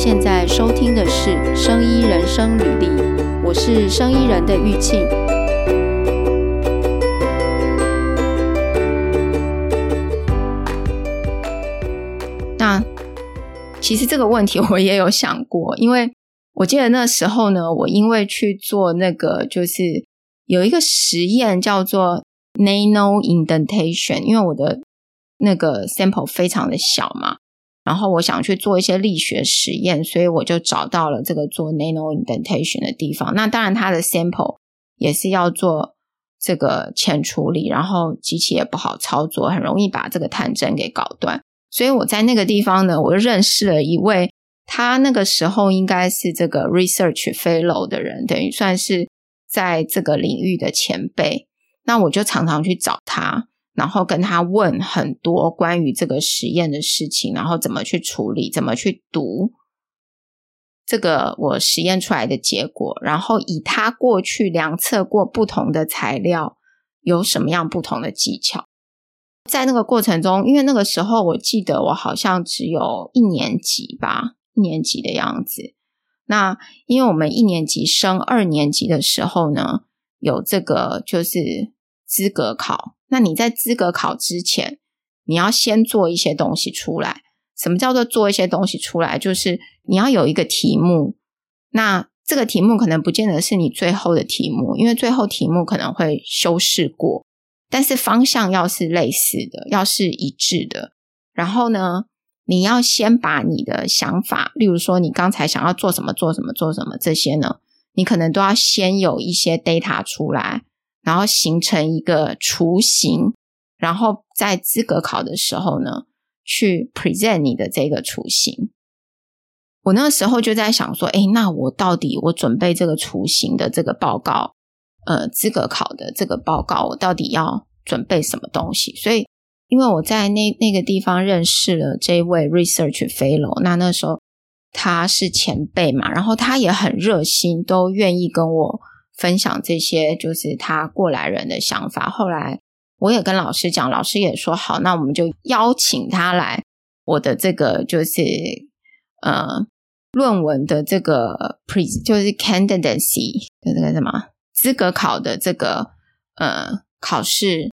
现在收听的是《生医人生履历》，我是生医人的玉庆。那其实这个问题我也有想过，因为我记得那时候呢，我因为去做那个，就是有一个实验叫做 nano indentation，因为我的那个 sample 非常的小嘛。然后我想去做一些力学实验，所以我就找到了这个做 nano indentation 的地方。那当然，它的 sample 也是要做这个前处理，然后机器也不好操作，很容易把这个探针给搞断。所以我在那个地方呢，我就认识了一位，他那个时候应该是这个 research fellow 的人，等于算是在这个领域的前辈。那我就常常去找他。然后跟他问很多关于这个实验的事情，然后怎么去处理，怎么去读这个我实验出来的结果，然后以他过去量测过不同的材料有什么样不同的技巧。在那个过程中，因为那个时候我记得我好像只有一年级吧，一年级的样子。那因为我们一年级升二年级的时候呢，有这个就是资格考。那你在资格考之前，你要先做一些东西出来。什么叫做做一些东西出来？就是你要有一个题目，那这个题目可能不见得是你最后的题目，因为最后题目可能会修饰过，但是方向要是类似的，要是一致的。然后呢，你要先把你的想法，例如说你刚才想要做什么，做什么，做什么这些呢，你可能都要先有一些 data 出来。然后形成一个雏形，然后在资格考的时候呢，去 present 你的这个雏形。我那个时候就在想说，诶，那我到底我准备这个雏形的这个报告，呃，资格考的这个报告，我到底要准备什么东西？所以，因为我在那那个地方认识了这位 research fellow，那那时候他是前辈嘛，然后他也很热心，都愿意跟我。分享这些就是他过来人的想法。后来我也跟老师讲，老师也说好，那我们就邀请他来我的这个就是呃论文的这个 pre 就是 candidacy 的这个什么资格考的这个呃考试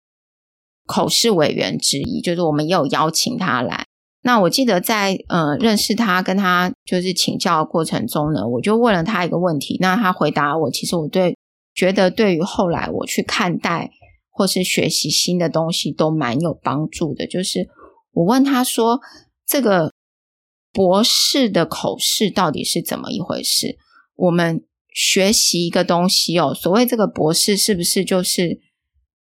口试委员之一，就是我们也有邀请他来。那我记得在呃认识他跟他就是请教的过程中呢，我就问了他一个问题。那他回答我，其实我对觉得对于后来我去看待或是学习新的东西都蛮有帮助的。就是我问他说，这个博士的口试到底是怎么一回事？我们学习一个东西哦，所谓这个博士是不是就是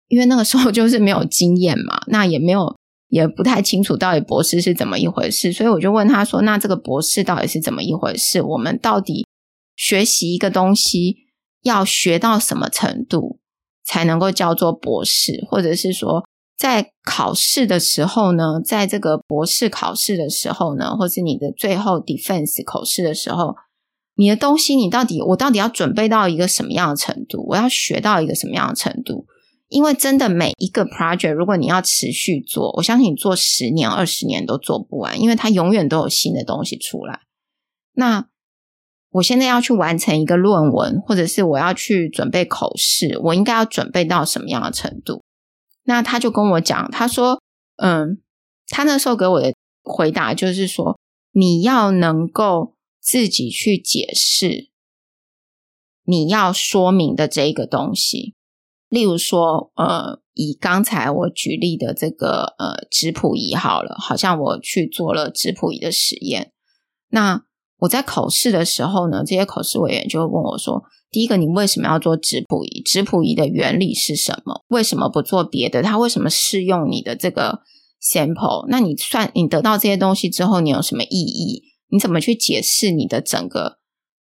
因为那个时候就是没有经验嘛？那也没有。也不太清楚到底博士是怎么一回事，所以我就问他说：“那这个博士到底是怎么一回事？我们到底学习一个东西要学到什么程度才能够叫做博士？或者是说，在考试的时候呢，在这个博士考试的时候呢，或是你的最后 defense 口试的时候，你的东西你到底我到底要准备到一个什么样的程度？我要学到一个什么样的程度？”因为真的每一个 project，如果你要持续做，我相信你做十年、二十年都做不完，因为它永远都有新的东西出来。那我现在要去完成一个论文，或者是我要去准备口试，我应该要准备到什么样的程度？那他就跟我讲，他说：“嗯，他那时候给我的回答就是说，你要能够自己去解释你要说明的这个东西。”例如说，呃，以刚才我举例的这个呃质谱仪好了，好像我去做了质谱仪的实验。那我在口试的时候呢，这些口试委员就会问我说：第一个，你为什么要做质谱仪？质谱仪的原理是什么？为什么不做别的？它为什么适用你的这个 sample？那你算你得到这些东西之后，你有什么意义？你怎么去解释你的整个？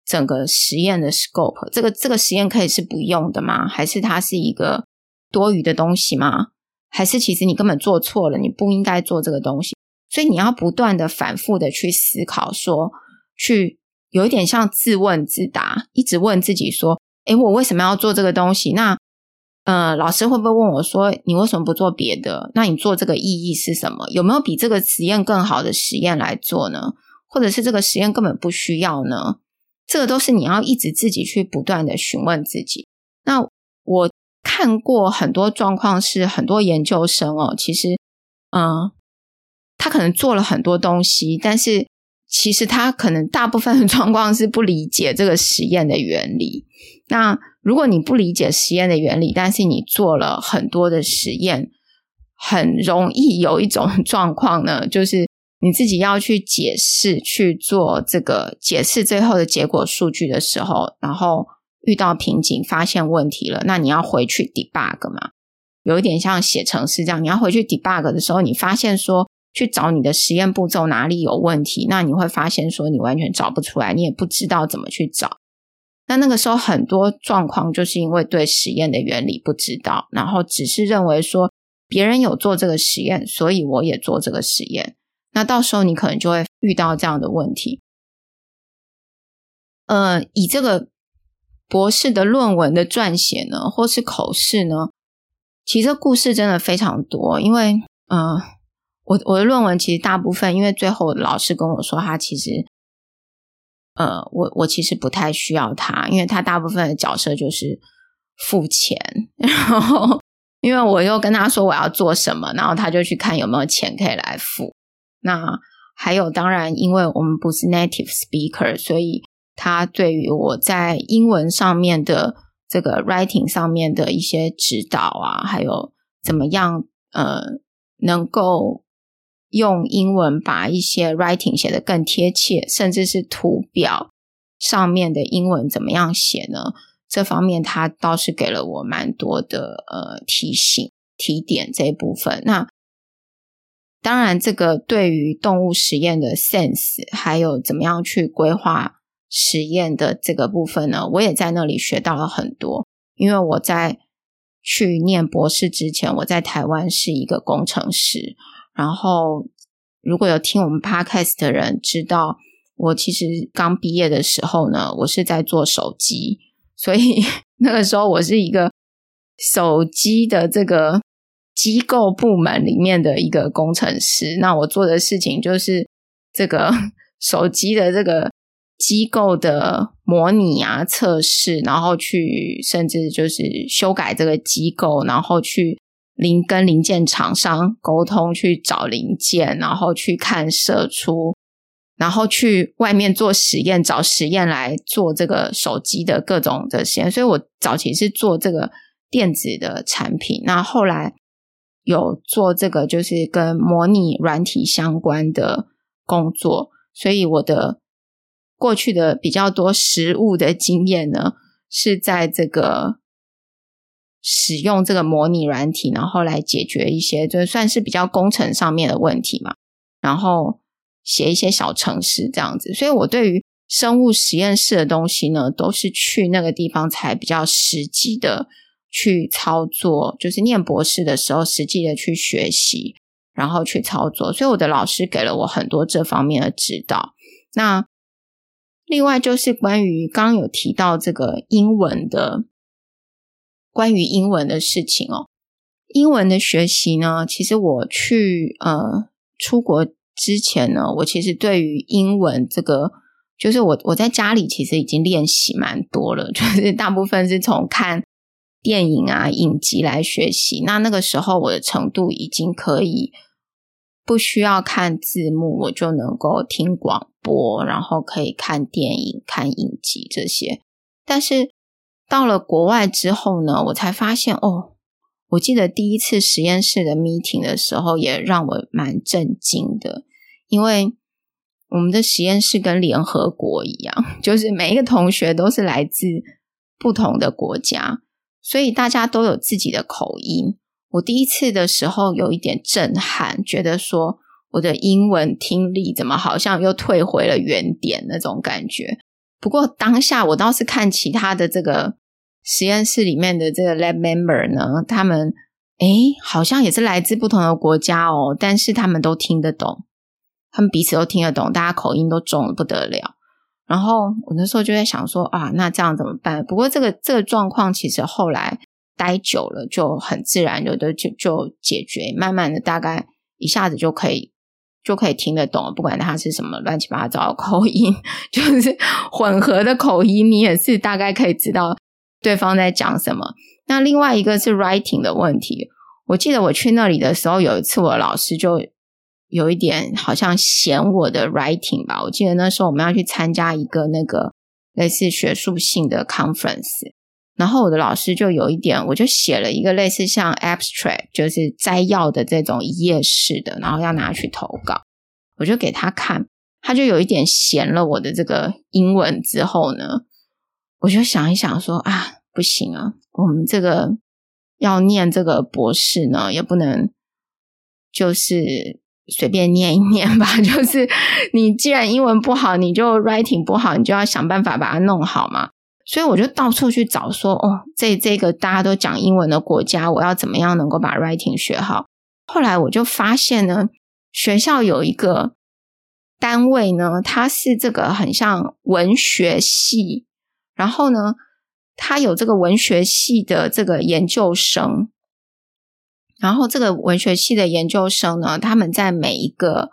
整个实验的 scope，这个这个实验可以是不用的吗？还是它是一个多余的东西吗？还是其实你根本做错了，你不应该做这个东西？所以你要不断的反复的去思考说，去有一点像自问自答，一直问自己说：诶，我为什么要做这个东西？那呃，老师会不会问我说：你为什么不做别的？那你做这个意义是什么？有没有比这个实验更好的实验来做呢？或者是这个实验根本不需要呢？这个都是你要一直自己去不断的询问自己。那我看过很多状况是很多研究生哦，其实，嗯，他可能做了很多东西，但是其实他可能大部分的状况是不理解这个实验的原理。那如果你不理解实验的原理，但是你做了很多的实验，很容易有一种 状况呢，就是。你自己要去解释，去做这个解释最后的结果数据的时候，然后遇到瓶颈，发现问题了，那你要回去 debug 嘛？有一点像写程式这样，你要回去 debug 的时候，你发现说去找你的实验步骤哪里有问题，那你会发现说你完全找不出来，你也不知道怎么去找。那那个时候很多状况就是因为对实验的原理不知道，然后只是认为说别人有做这个实验，所以我也做这个实验。那到时候你可能就会遇到这样的问题。呃，以这个博士的论文的撰写呢，或是口试呢，其实故事真的非常多。因为，嗯、呃，我我的论文其实大部分，因为最后老师跟我说，他其实，呃，我我其实不太需要他，因为他大部分的角色就是付钱，然后因为我又跟他说我要做什么，然后他就去看有没有钱可以来付。那还有，当然，因为我们不是 native speaker，所以他对于我在英文上面的这个 writing 上面的一些指导啊，还有怎么样呃，能够用英文把一些 writing 写得更贴切，甚至是图表上面的英文怎么样写呢？这方面他倒是给了我蛮多的呃提醒、提点这一部分。那当然，这个对于动物实验的 sense，还有怎么样去规划实验的这个部分呢，我也在那里学到了很多。因为我在去念博士之前，我在台湾是一个工程师。然后，如果有听我们 podcast 的人知道，我其实刚毕业的时候呢，我是在做手机，所以 那个时候我是一个手机的这个。机构部门里面的一个工程师，那我做的事情就是这个 手机的这个机构的模拟啊、测试，然后去甚至就是修改这个机构，然后去零跟零件厂商沟通，去找零件，然后去看射出，然后去外面做实验，找实验来做这个手机的各种的实验。所以我早期是做这个电子的产品，那后来。有做这个就是跟模拟软体相关的工作，所以我的过去的比较多实物的经验呢，是在这个使用这个模拟软体，然后来解决一些就算是比较工程上面的问题嘛，然后写一些小程式这样子，所以我对于生物实验室的东西呢，都是去那个地方才比较实际的。去操作，就是念博士的时候，实际的去学习，然后去操作。所以我的老师给了我很多这方面的指导。那另外就是关于刚有提到这个英文的，关于英文的事情哦。英文的学习呢，其实我去呃出国之前呢，我其实对于英文这个，就是我我在家里其实已经练习蛮多了，就是大部分是从看。电影啊，影集来学习。那那个时候我的程度已经可以不需要看字幕，我就能够听广播，然后可以看电影、看影集这些。但是到了国外之后呢，我才发现哦，我记得第一次实验室的 meeting 的时候，也让我蛮震惊的，因为我们的实验室跟联合国一样，就是每一个同学都是来自不同的国家。所以大家都有自己的口音。我第一次的时候有一点震撼，觉得说我的英文听力怎么好像又退回了原点那种感觉。不过当下我倒是看其他的这个实验室里面的这个 lab member 呢，他们诶好像也是来自不同的国家哦，但是他们都听得懂，他们彼此都听得懂，大家口音都重得不得了。然后我那时候就在想说啊，那这样怎么办？不过这个这个状况其实后来待久了就很自然，就就就就解决，慢慢的大概一下子就可以就可以听得懂，不管它是什么乱七八糟的口音，就是混合的口音，你也是大概可以知道对方在讲什么。那另外一个是 writing 的问题，我记得我去那里的时候，有一次我老师就有一点好像嫌我的 writing 吧。我记得那时候我们要去参加一个那个类似学术性的 conference，然后我的老师就有一点，我就写了一个类似像 abstract，就是摘要的这种一页式的，然后要拿去投稿，我就给他看，他就有一点嫌了我的这个英文之后呢，我就想一想说啊。不行啊，我们这个要念这个博士呢，也不能就是随便念一念吧。就是你既然英文不好，你就 writing 不好，你就要想办法把它弄好嘛。所以我就到处去找说，哦，这这个大家都讲英文的国家，我要怎么样能够把 writing 学好？后来我就发现呢，学校有一个单位呢，它是这个很像文学系，然后呢。它有这个文学系的这个研究生，然后这个文学系的研究生呢，他们在每一个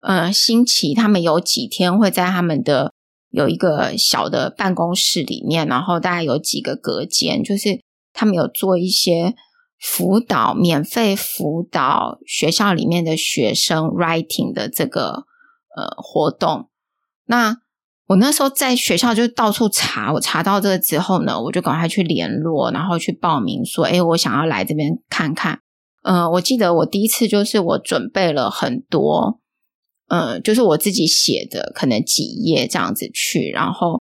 呃星期，他们有几天会在他们的有一个小的办公室里面，然后大概有几个隔间，就是他们有做一些辅导，免费辅导学校里面的学生 writing 的这个呃活动，那。我那时候在学校就到处查，我查到这个之后呢，我就赶快去联络，然后去报名说，诶，我想要来这边看看。嗯、我记得我第一次就是我准备了很多，嗯、就是我自己写的，可能几页这样子去，然后，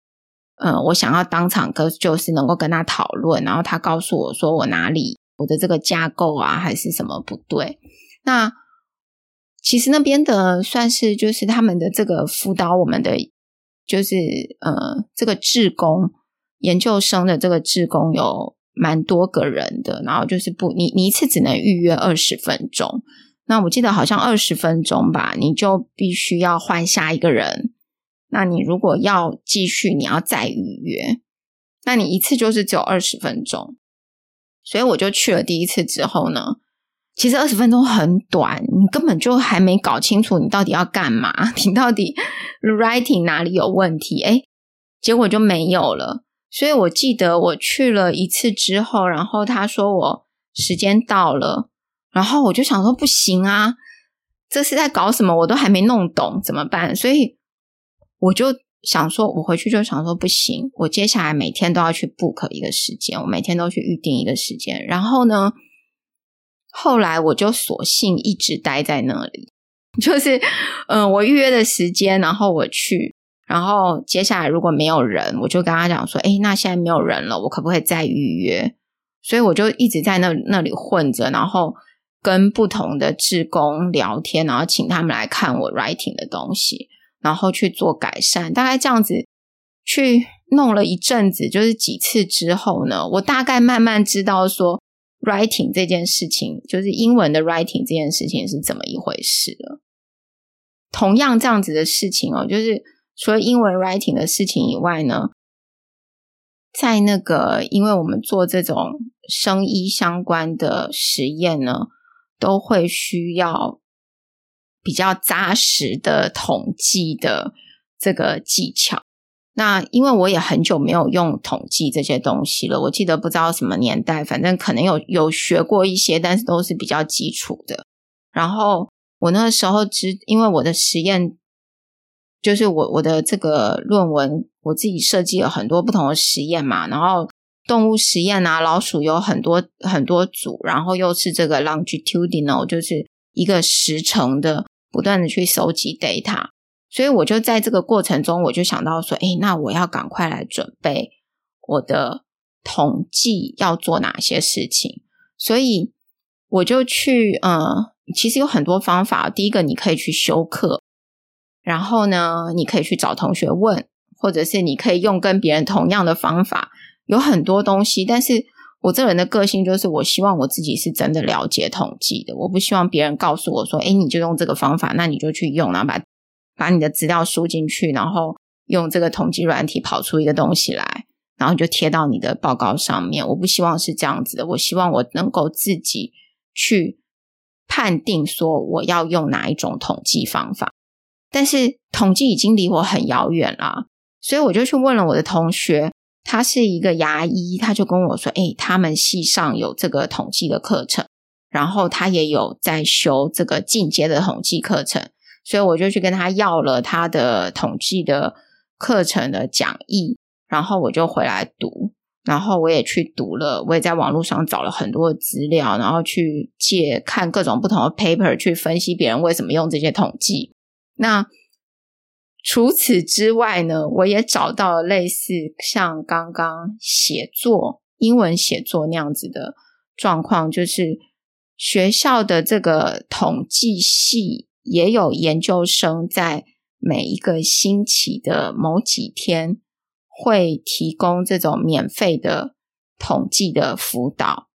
嗯、我想要当场跟就是能够跟他讨论，然后他告诉我说我哪里我的这个架构啊还是什么不对。那其实那边的算是就是他们的这个辅导我们的。就是呃，这个志工研究生的这个志工有蛮多个人的，然后就是不，你你一次只能预约二十分钟。那我记得好像二十分钟吧，你就必须要换下一个人。那你如果要继续，你要再预约。那你一次就是只有二十分钟，所以我就去了第一次之后呢。其实二十分钟很短，你根本就还没搞清楚你到底要干嘛，你到底 writing 哪里有问题？诶，结果就没有了。所以我记得我去了一次之后，然后他说我时间到了，然后我就想说不行啊，这是在搞什么？我都还没弄懂，怎么办？所以我就想说，我回去就想说不行，我接下来每天都要去 book 一个时间，我每天都去预定一个时间，然后呢？后来我就索性一直待在那里，就是，嗯、我预约的时间，然后我去，然后接下来如果没有人，我就跟他讲说，诶，那现在没有人了，我可不可以再预约？所以我就一直在那那里混着，然后跟不同的志工聊天，然后请他们来看我 writing 的东西，然后去做改善。大概这样子去弄了一阵子，就是几次之后呢，我大概慢慢知道说。writing 这件事情，就是英文的 writing 这件事情是怎么一回事了？同样这样子的事情哦，就是除了英文 writing 的事情以外呢，在那个，因为我们做这种生医相关的实验呢，都会需要比较扎实的统计的这个技巧。那因为我也很久没有用统计这些东西了，我记得不知道什么年代，反正可能有有学过一些，但是都是比较基础的。然后我那个时候只因为我的实验，就是我我的这个论文，我自己设计了很多不同的实验嘛。然后动物实验啊，老鼠有很多很多组，然后又是这个 longitudinal，就是一个时程的，不断的去收集 data。所以我就在这个过程中，我就想到说，诶，那我要赶快来准备我的统计要做哪些事情。所以我就去，嗯，其实有很多方法。第一个，你可以去修课，然后呢，你可以去找同学问，或者是你可以用跟别人同样的方法，有很多东西。但是我这人的个性就是，我希望我自己是真的了解统计的，我不希望别人告诉我说，诶，你就用这个方法，那你就去用，然后把。把你的资料输进去，然后用这个统计软体跑出一个东西来，然后就贴到你的报告上面。我不希望是这样子的，我希望我能够自己去判定说我要用哪一种统计方法。但是统计已经离我很遥远了，所以我就去问了我的同学，他是一个牙医，他就跟我说：“诶，他们系上有这个统计的课程，然后他也有在修这个进阶的统计课程。”所以我就去跟他要了他的统计的课程的讲义，然后我就回来读，然后我也去读了，我也在网络上找了很多的资料，然后去借看各种不同的 paper 去分析别人为什么用这些统计。那除此之外呢，我也找到了类似像刚刚写作英文写作那样子的状况，就是学校的这个统计系。也有研究生在每一个星期的某几天会提供这种免费的统计的辅导。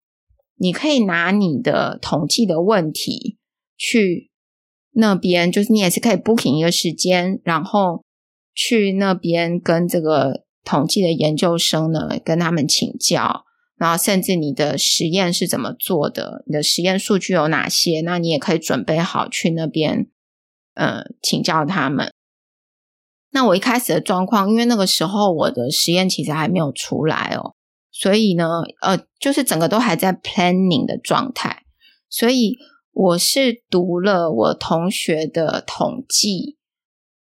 你可以拿你的统计的问题去那边，就是你也是可以 booking 一个时间，然后去那边跟这个统计的研究生呢，跟他们请教。然后，甚至你的实验是怎么做的？你的实验数据有哪些？那你也可以准备好去那边，呃，请教他们。那我一开始的状况，因为那个时候我的实验其实还没有出来哦，所以呢，呃，就是整个都还在 planning 的状态。所以我是读了我同学的统计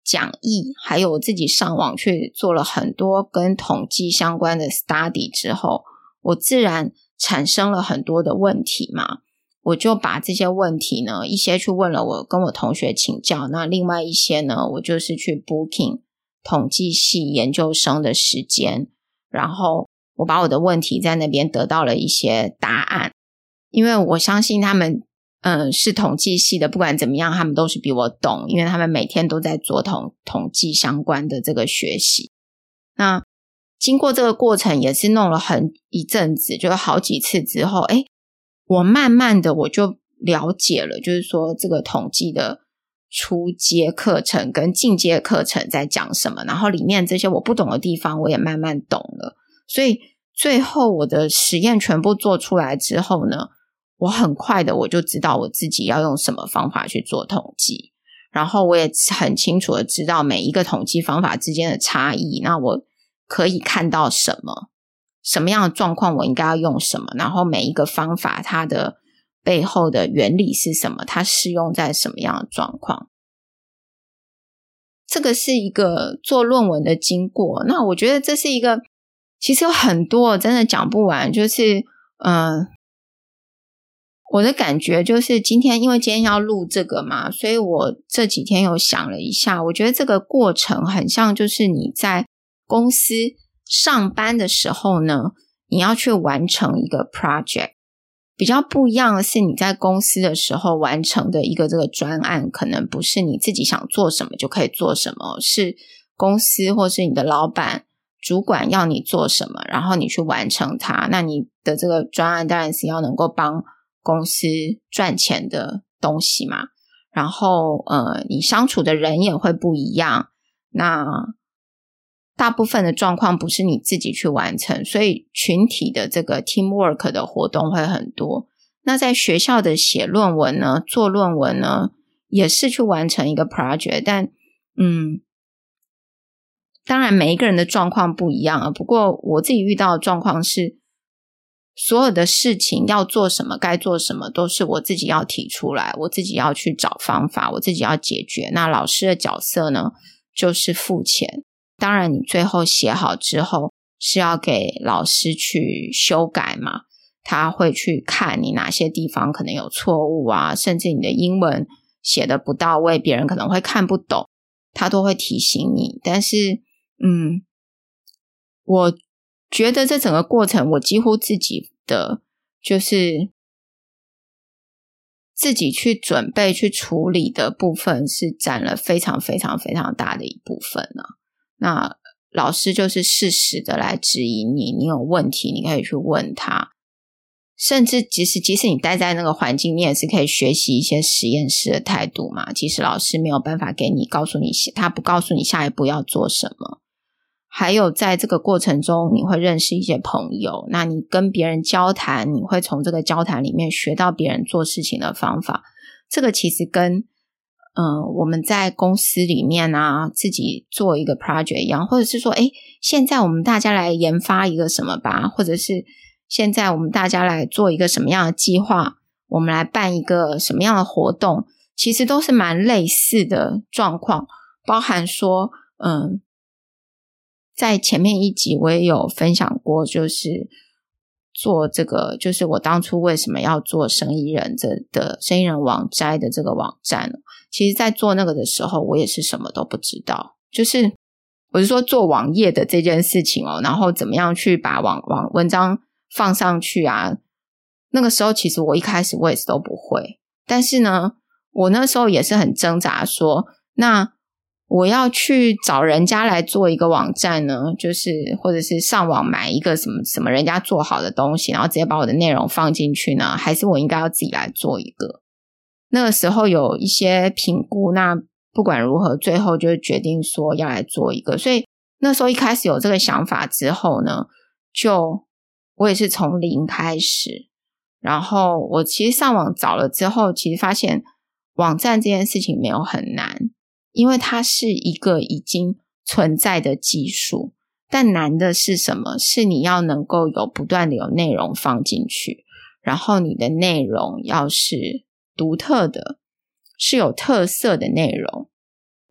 讲义，还有我自己上网去做了很多跟统计相关的 study 之后。我自然产生了很多的问题嘛，我就把这些问题呢，一些去问了我跟我同学请教，那另外一些呢，我就是去 booking 统计系研究生的时间，然后我把我的问题在那边得到了一些答案，因为我相信他们，嗯，是统计系的，不管怎么样，他们都是比我懂，因为他们每天都在做统统计相关的这个学习，那。经过这个过程也是弄了很一阵子，就好几次之后，哎，我慢慢的我就了解了，就是说这个统计的初阶课程跟进阶课程在讲什么，然后里面这些我不懂的地方我也慢慢懂了，所以最后我的实验全部做出来之后呢，我很快的我就知道我自己要用什么方法去做统计，然后我也很清楚的知道每一个统计方法之间的差异，那我。可以看到什么？什么样的状况我应该要用什么？然后每一个方法它的背后的原理是什么？它适用在什么样的状况？这个是一个做论文的经过。那我觉得这是一个，其实有很多真的讲不完。就是，嗯、我的感觉就是今天因为今天要录这个嘛，所以我这几天又想了一下，我觉得这个过程很像就是你在。公司上班的时候呢，你要去完成一个 project，比较不一样的是，你在公司的时候完成的一个这个专案，可能不是你自己想做什么就可以做什么，是公司或是你的老板、主管要你做什么，然后你去完成它。那你的这个专案当然是要能够帮公司赚钱的东西嘛。然后，呃，你相处的人也会不一样。那大部分的状况不是你自己去完成，所以群体的这个 teamwork 的活动会很多。那在学校的写论文呢，做论文呢，也是去完成一个 project，但嗯，当然每一个人的状况不一样啊。不过我自己遇到的状况是，所有的事情要做什么，该做什么，都是我自己要提出来，我自己要去找方法，我自己要解决。那老师的角色呢，就是付钱。当然，你最后写好之后是要给老师去修改嘛？他会去看你哪些地方可能有错误啊，甚至你的英文写的不到位，别人可能会看不懂，他都会提醒你。但是，嗯，我觉得这整个过程，我几乎自己的就是自己去准备、去处理的部分，是占了非常非常非常大的一部分呢、那老师就是适时的来指引你，你有问题你可以去问他，甚至即使即使你待在那个环境，你也是可以学习一些实验室的态度嘛。即使老师没有办法给你告诉你，他不告诉你下一步要做什么。还有在这个过程中，你会认识一些朋友，那你跟别人交谈，你会从这个交谈里面学到别人做事情的方法。这个其实跟嗯、我们在公司里面啊，自己做一个 project 一样，或者是说，诶，现在我们大家来研发一个什么吧，或者是现在我们大家来做一个什么样的计划，我们来办一个什么样的活动，其实都是蛮类似的状况，包含说，嗯，在前面一集我也有分享过，就是。做这个就是我当初为什么要做生意人这的生意人网摘的这个网站。其实，在做那个的时候，我也是什么都不知道。就是我是说做网页的这件事情哦，然后怎么样去把网网文章放上去啊？那个时候其实我一开始我也是都不会，但是呢，我那时候也是很挣扎说，说那。我要去找人家来做一个网站呢，就是或者是上网买一个什么什么人家做好的东西，然后直接把我的内容放进去呢？还是我应该要自己来做一个？那个时候有一些评估，那不管如何，最后就决定说要来做一个。所以那时候一开始有这个想法之后呢，就我也是从零开始，然后我其实上网找了之后，其实发现网站这件事情没有很难。因为它是一个已经存在的技术，但难的是什么？是你要能够有不断的有内容放进去，然后你的内容要是独特的，是有特色的内容。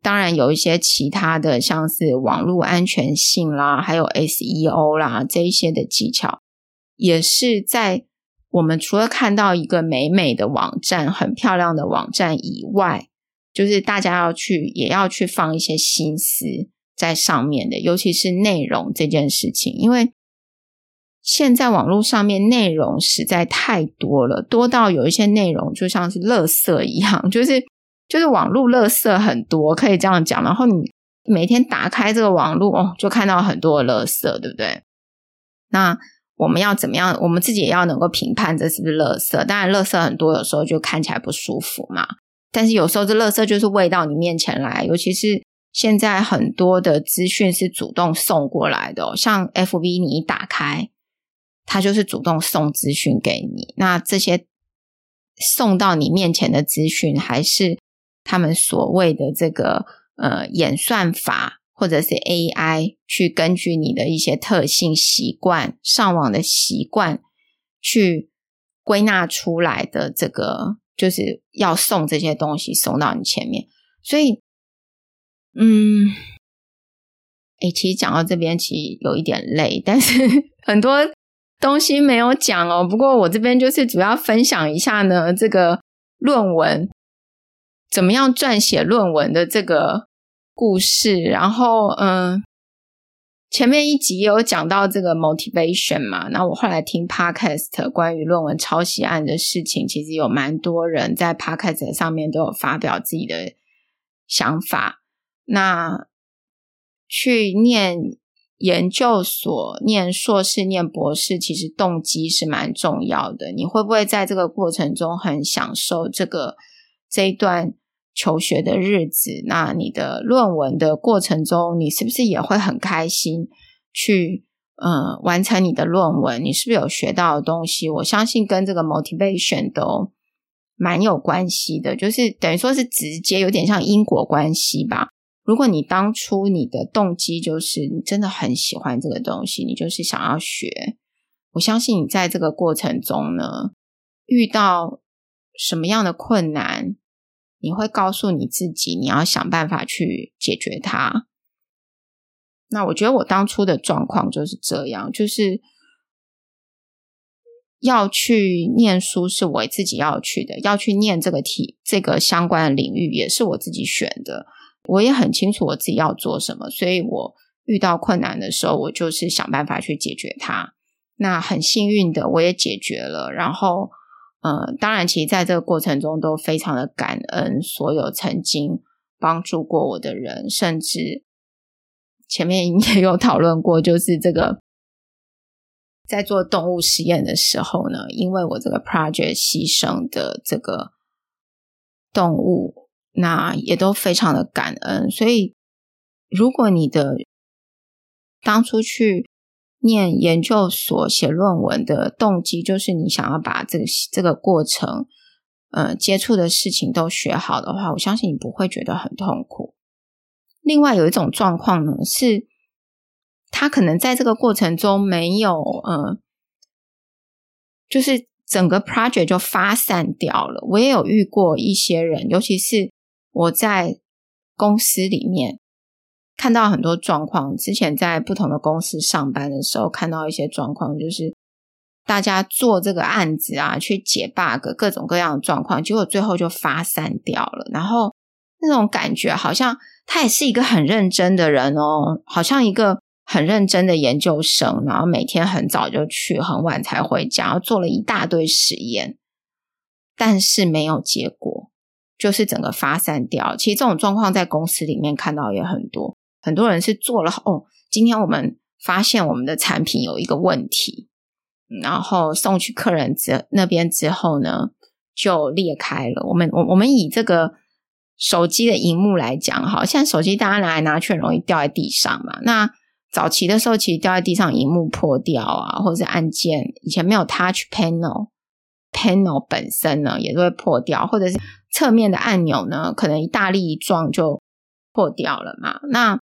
当然有一些其他的，像是网络安全性啦，还有 SEO 啦这一些的技巧，也是在我们除了看到一个美美的网站、很漂亮的网站以外。就是大家要去，也要去放一些心思在上面的，尤其是内容这件事情，因为现在网络上面内容实在太多了，多到有一些内容就像是垃圾一样，就是就是网络垃圾很多，可以这样讲。然后你每天打开这个网络哦，就看到很多垃圾，对不对？那我们要怎么样？我们自己也要能够评判这是不是垃圾。当然，垃圾很多，有时候就看起来不舒服嘛。但是有时候这垃圾就是喂到你面前来，尤其是现在很多的资讯是主动送过来的，像 FB 你一打开，它就是主动送资讯给你。那这些送到你面前的资讯，还是他们所谓的这个呃演算法或者是 AI 去根据你的一些特性、习惯、上网的习惯去归纳出来的这个。就是要送这些东西送到你前面，所以，嗯，哎，其实讲到这边其实有一点累，但是 很多东西没有讲哦。不过我这边就是主要分享一下呢，这个论文怎么样撰写论文的这个故事，然后嗯。前面一集有讲到这个 motivation 嘛，那我后来听 podcast 关于论文抄袭案的事情，其实有蛮多人在 podcast 上面都有发表自己的想法。那去念研究所、念硕士、念博士，其实动机是蛮重要的。你会不会在这个过程中很享受这个这一段求学的日子，那你的论文的过程中，你是不是也会很开心去呃完成你的论文？你是不是有学到的东西？我相信跟这个 motivation 都蛮有关系的，就是等于说是直接有点像因果关系吧。如果你当初你的动机就是你真的很喜欢这个东西，你就是想要学，我相信你在这个过程中呢，遇到什么样的困难，你会告诉你自己，你要想办法去解决它。那我觉得我当初的状况就是这样，就是要去念书是我自己要去的，要去念这个题，这个相关的领域也是我自己选的。我也很清楚我自己要做什么，所以我遇到困难的时候，我就是想办法去解决它。那很幸运的，我也解决了，然后。呃，当然，其实在这个过程中都非常的感恩所有曾经帮助过我的人，甚至前面也有讨论过，就是这个在做动物实验的时候呢，因为我这个 project 牺牲的这个动物，那也都非常的感恩。所以，如果你的当初去。念研究所写论文的动机，就是你想要把这个这个过程，呃接触的事情都学好的话，我相信你不会觉得很痛苦。另外有一种状况呢，是他可能在这个过程中没有呃，就是整个 project 就发散掉了。我也有遇过一些人，尤其是我在公司里面。看到很多状况，之前在不同的公司上班的时候，看到一些状况，就是大家做这个案子啊，去解 bug，各种各样的状况，结果最后就发散掉了。然后那种感觉，好像他也是一个很认真的人哦，好像一个很认真的研究生，然后每天很早就去，很晚才回家，然后做了一大堆实验，但是没有结果，就是整个发散掉。其实这种状况在公司里面看到也很多。很多人是做了哦，今天我们发现我们的产品有一个问题，然后送去客人之那边之后呢，就裂开了。我们我我们以这个手机的荧幕来讲，哈，现在手机大家拿来拿去很容易掉在地上嘛。那早期的时候，其实掉在地上，荧幕破掉啊，或者是按键以前没有 touch panel，panel 本身呢也都会破掉，或者是侧面的按钮呢，可能一大力一撞就破掉了嘛。那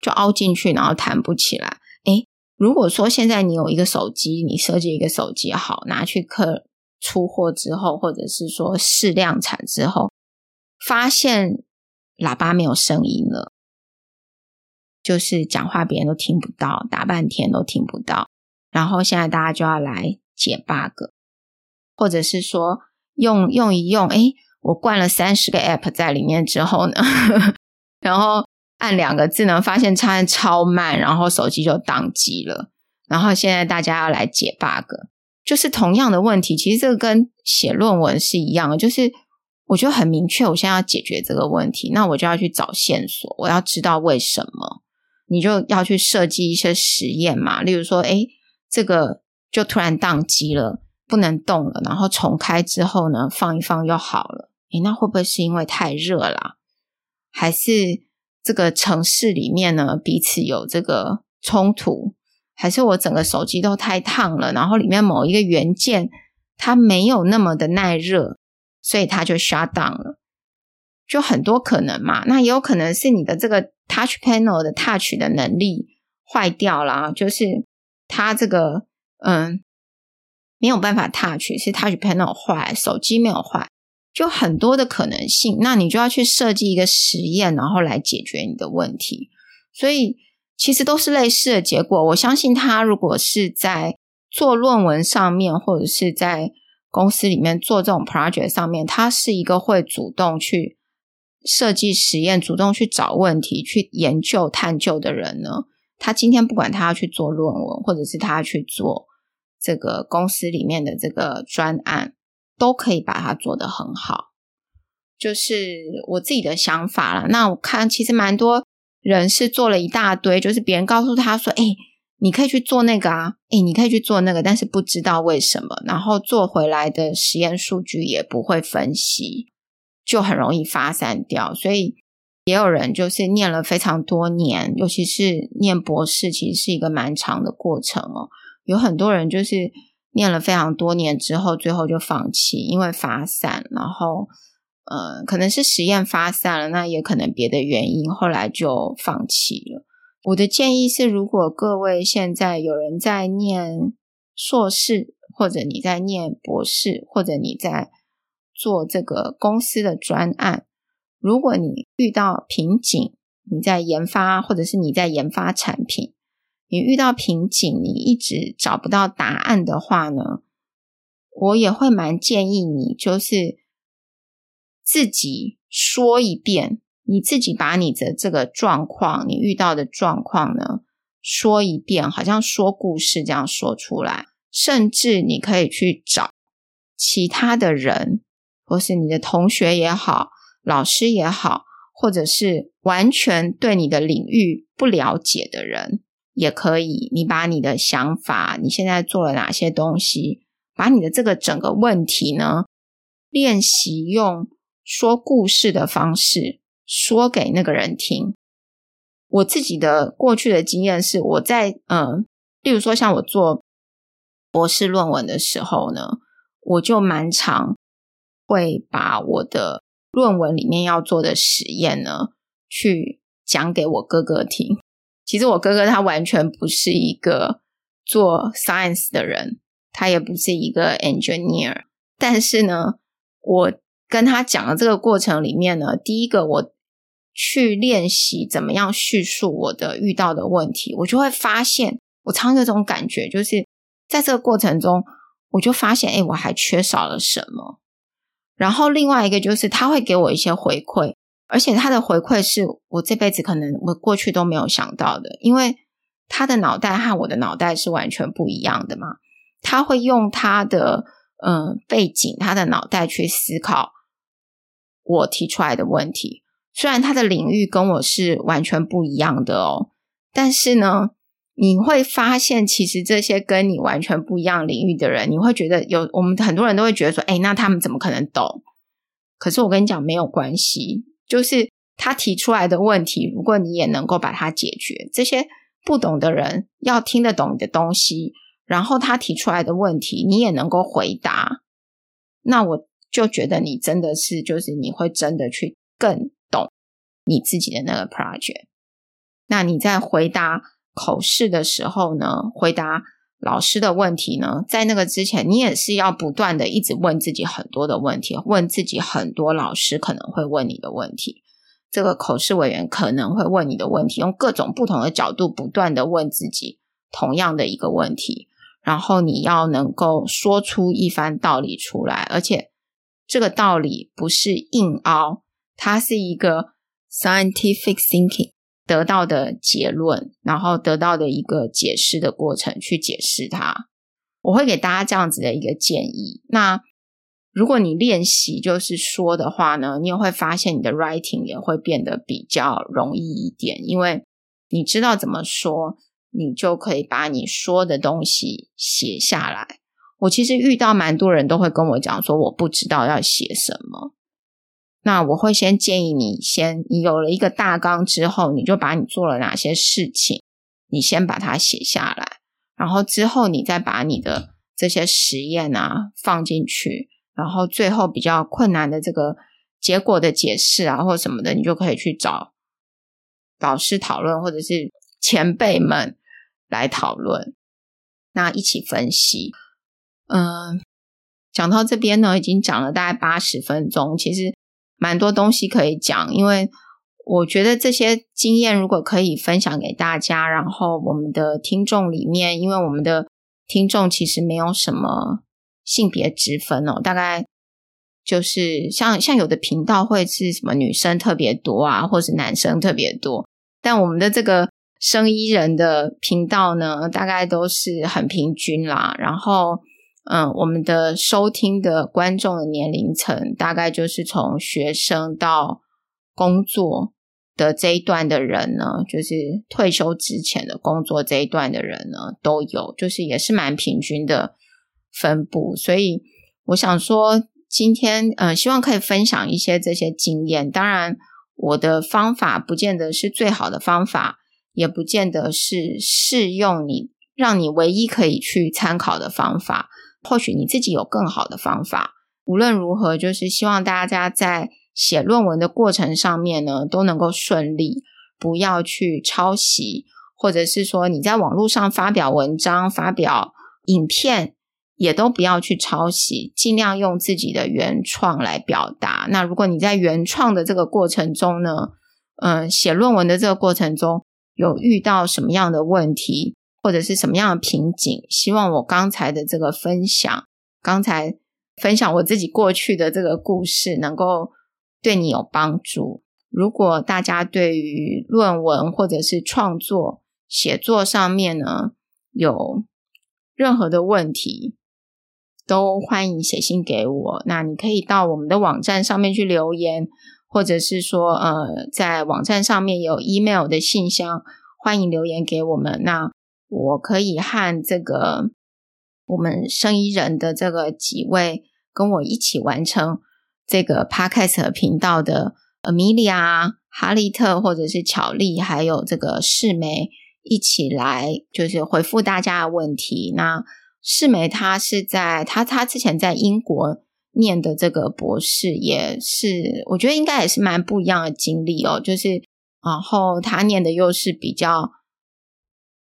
就凹进去，然后弹不起来。诶，如果说现在你有一个手机，你设计一个手机好，拿去客出货之后，或者是说试量产之后，发现喇叭没有声音了，就是讲话别人都听不到，打半天都听不到。然后现在大家就要来解 bug，或者是说用用一用，诶，我灌了三十个 app 在里面之后呢，然后。按两个智能发现插超慢，然后手机就宕机了。然后现在大家要来解 bug，就是同样的问题。其实这个跟写论文是一样的，就是我觉得很明确，我现在要解决这个问题，那我就要去找线索，我要知道为什么。你就要去设计一些实验嘛，例如说，诶，这个就突然宕机了，不能动了，然后重开之后呢，放一放又好了。诶，那会不会是因为太热了，还是？这个城市里面呢，彼此有这个冲突，还是我整个手机都太烫了，然后里面某一个元件它没有那么的耐热，所以它就 shut down 了，就很多可能嘛。那也有可能是你的这个 touch panel 的 touch 的能力坏掉了，就是它这个嗯没有办法 touch，是 touch panel 坏，手机没有坏。就很多的可能性，那你就要去设计一个实验，然后来解决你的问题。所以其实都是类似的结果。我相信他如果是在做论文上面，或者是在公司里面做这种 project 上面，他是一个会主动去设计实验、主动去找问题、去研究探究的人呢。他今天不管他要去做论文，或者是他要去做这个公司里面的这个专案。都可以把它做得很好，就是我自己的想法了。那我看其实蛮多人是做了一大堆，就是别人告诉他说：“哎，你可以去做那个啊，哎，你可以去做那个。”但是不知道为什么，然后做回来的实验数据也不会分析，就很容易发散掉。所以也有人就是念了非常多年，尤其是念博士，其实是一个蛮长的过程哦。有很多人就是。念了非常多年之后，最后就放弃，因为发散，然后，呃，可能是实验发散了，那也可能别的原因，后来就放弃了。我的建议是，如果各位现在有人在念硕士，或者你在念博士，或者你在做这个公司的专案，如果你遇到瓶颈，你在研发，或者是你在研发产品。你遇到瓶颈，你一直找不到答案的话呢，我也会蛮建议你，就是自己说一遍，你自己把你的这个状况，你遇到的状况呢，说一遍，好像说故事这样说出来。甚至你可以去找其他的人，或是你的同学也好，老师也好，或者是完全对你的领域不了解的人。也可以，你把你的想法，你现在做了哪些东西，把你的这个整个问题呢，练习用说故事的方式说给那个人听。我自己的过去的经验是，我在嗯，例如说像我做博士论文的时候呢，我就蛮常会把我的论文里面要做的实验呢，去讲给我哥哥听。其实我哥哥他完全不是一个做 science 的人，他也不是一个 engineer。但是呢，我跟他讲的这个过程里面呢，第一个我去练习怎么样叙述我的遇到的问题，我就会发现，我常有种感觉，就是在这个过程中，我就发现，哎，我还缺少了什么。然后另外一个就是他会给我一些回馈。而且他的回馈是我这辈子可能我过去都没有想到的，因为他的脑袋和我的脑袋是完全不一样的嘛。他会用他的嗯、背景，他的脑袋去思考我提出来的问题。虽然他的领域跟我是完全不一样的哦，但是呢，你会发现其实这些跟你完全不一样领域的人，你会觉得有我们很多人都会觉得说，哎，那他们怎么可能懂？可是我跟你讲，没有关系。就是他提出来的问题，如果你也能够把它解决，这些不懂的人要听得懂你的东西，然后他提出来的问题你也能够回答，那我就觉得你真的是，就是你会真的去更懂你自己的那个 project。那你在回答口试的时候呢，回答老师的问题呢，在那个之前，你也是要不断的一直问自己很多的问题，问自己很多老师可能会问你的问题，这个口试委员可能会问你的问题，用各种不同的角度不断的问自己同样的一个问题，然后你要能够说出一番道理出来，而且这个道理不是硬凹，它是一个 scientific thinking。得到的结论，然后得到的一个解释的过程去解释它，我会给大家这样子的一个建议。那如果你练习就是说的话呢，你也会发现你的 writing 也会变得比较容易一点，因为你知道怎么说，你就可以把你说的东西写下来。我其实遇到蛮多人都会跟我讲说，我不知道要写什么。那我会先建议你先，你有了一个大纲之后，你就把你做了哪些事情，你先把它写下来，然后之后你再把你的这些实验啊放进去，然后最后比较困难的这个结果的解释啊或什么的，你就可以去找老师讨论，或者是前辈们来讨论，那一起分析。嗯，讲到这边呢，已经讲了大概八十分钟，其实。蛮多东西可以讲，因为我觉得这些经验如果可以分享给大家，然后我们的听众里面，因为我们的听众其实没有什么性别之分哦，大概就是像像有的频道会是什么女生特别多啊，或是男生特别多，但我们的这个生医人的频道呢，大概都是很平均啦，然后。嗯，我们的收听的观众的年龄层大概就是从学生到工作的这一段的人呢，就是退休之前的工作这一段的人呢都有，就是也是蛮平均的分布。所以我想说，今天嗯，希望可以分享一些这些经验。当然，我的方法不见得是最好的方法，也不见得是适用你，让你唯一可以去参考的方法。或许你自己有更好的方法。无论如何，就是希望大家在写论文的过程上面呢，都能够顺利，不要去抄袭，或者是说你在网络上发表文章、发表影片，也都不要去抄袭，尽量用自己的原创来表达。那如果你在原创的这个过程中呢，嗯、写论文的这个过程中有遇到什么样的问题？或者是什么样的瓶颈？希望我刚才的这个分享，刚才分享我自己过去的这个故事，能够对你有帮助。如果大家对于论文或者是创作写作上面呢，有任何的问题，都欢迎写信给我。那你可以到我们的网站上面去留言，或者是说，呃，在网站上面有 email 的信箱，欢迎留言给我们。那我可以和这个我们生意人的这个几位跟我一起完成这个 Podcast 频道的 Amelia、哈利特或者是巧丽，还有这个世梅一起来，就是回复大家的问题。那世梅她是在她她之前在英国念的这个博士也是，我觉得应该也是蛮不一样的经历哦。就是然后他念的又是比较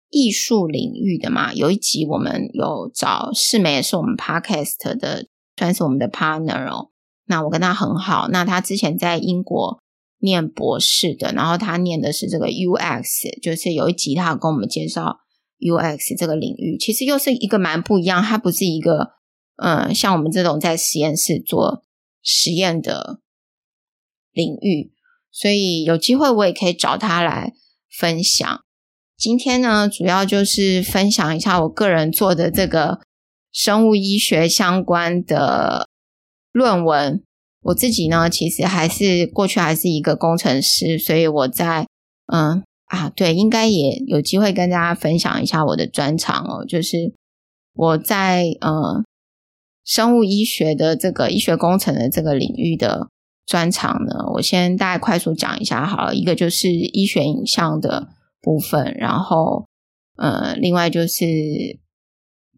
艺术领域的嘛。有一集我们有找世美，也是我们 Podcast 的，算是我们的 partner 哦。那我跟他很好。那他之前在英国念博士的，然后他念的是这个 UX，就是有一集他有跟我们介绍 UX 这个领域，其实又是一个蛮不一样。它不是一个。嗯，像我们这种在实验室做实验的领域，所以有机会我也可以找他来分享。今天呢，主要就是分享一下我个人做的这个生物医学相关的论文。我自己呢，其实还是过去还是一个工程师，所以我在嗯啊，对，应该也有机会跟大家分享一下我的专长哦，就是我在嗯。生物医学的这个医学工程的这个领域的专长呢，我先大概快速讲一下好了。一个就是医学影像的部分，然后呃，另外就是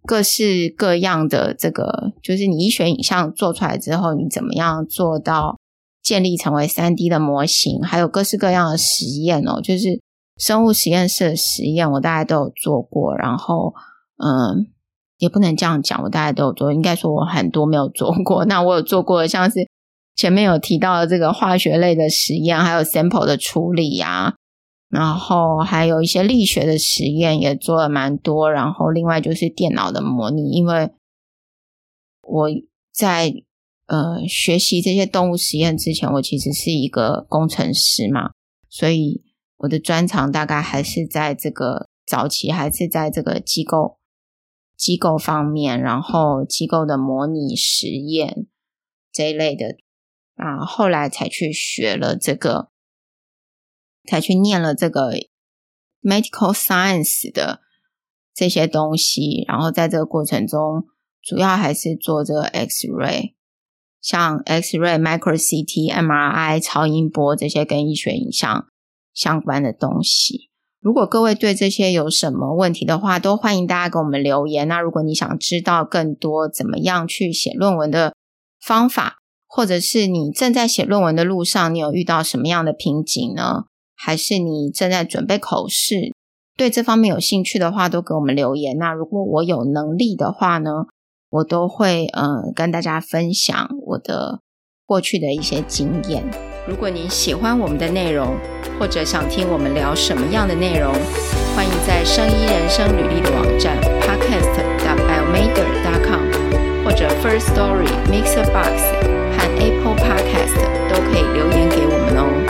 各式各样的这个，就是你医学影像做出来之后，你怎么样做到建立成为三 D 的模型，还有各式各样的实验哦，就是生物实验室的实验，我大概都有做过。然后嗯。也不能这样讲，我大概都有做，应该说我很多没有做过。那我有做过，像是前面有提到的这个化学类的实验，还有 sample 的处理呀，然后还有一些力学的实验也做了蛮多。然后另外就是电脑的模拟，因为我在呃学习这些动物实验之前，我其实是一个工程师嘛，所以我的专长大概还是在这个早期，还是在这个机构。机构方面，然后机构的模拟实验这一类的啊，后来才去学了这个，才去念了这个 medical science 的这些东西。然后在这个过程中，主要还是做这个 X-ray，像 X-ray、micro CT、MRI、超音波这些跟医学影像相关的东西。如果各位对这些有什么问题的话，都欢迎大家给我们留言。那如果你想知道更多怎么样去写论文的方法，或者是你正在写论文的路上，你有遇到什么样的瓶颈呢？还是你正在准备口试，对这方面有兴趣的话，都给我们留言。那如果我有能力的话呢，我都会呃跟大家分享我的过去的一些经验。如果您喜欢我们的内容，或者想听我们聊什么样的内容，欢迎在生医人生履历的网站 podcast.biomeder.com 或者 First Story、Mixer Box 和 Apple Podcast 都可以留言给我们哦。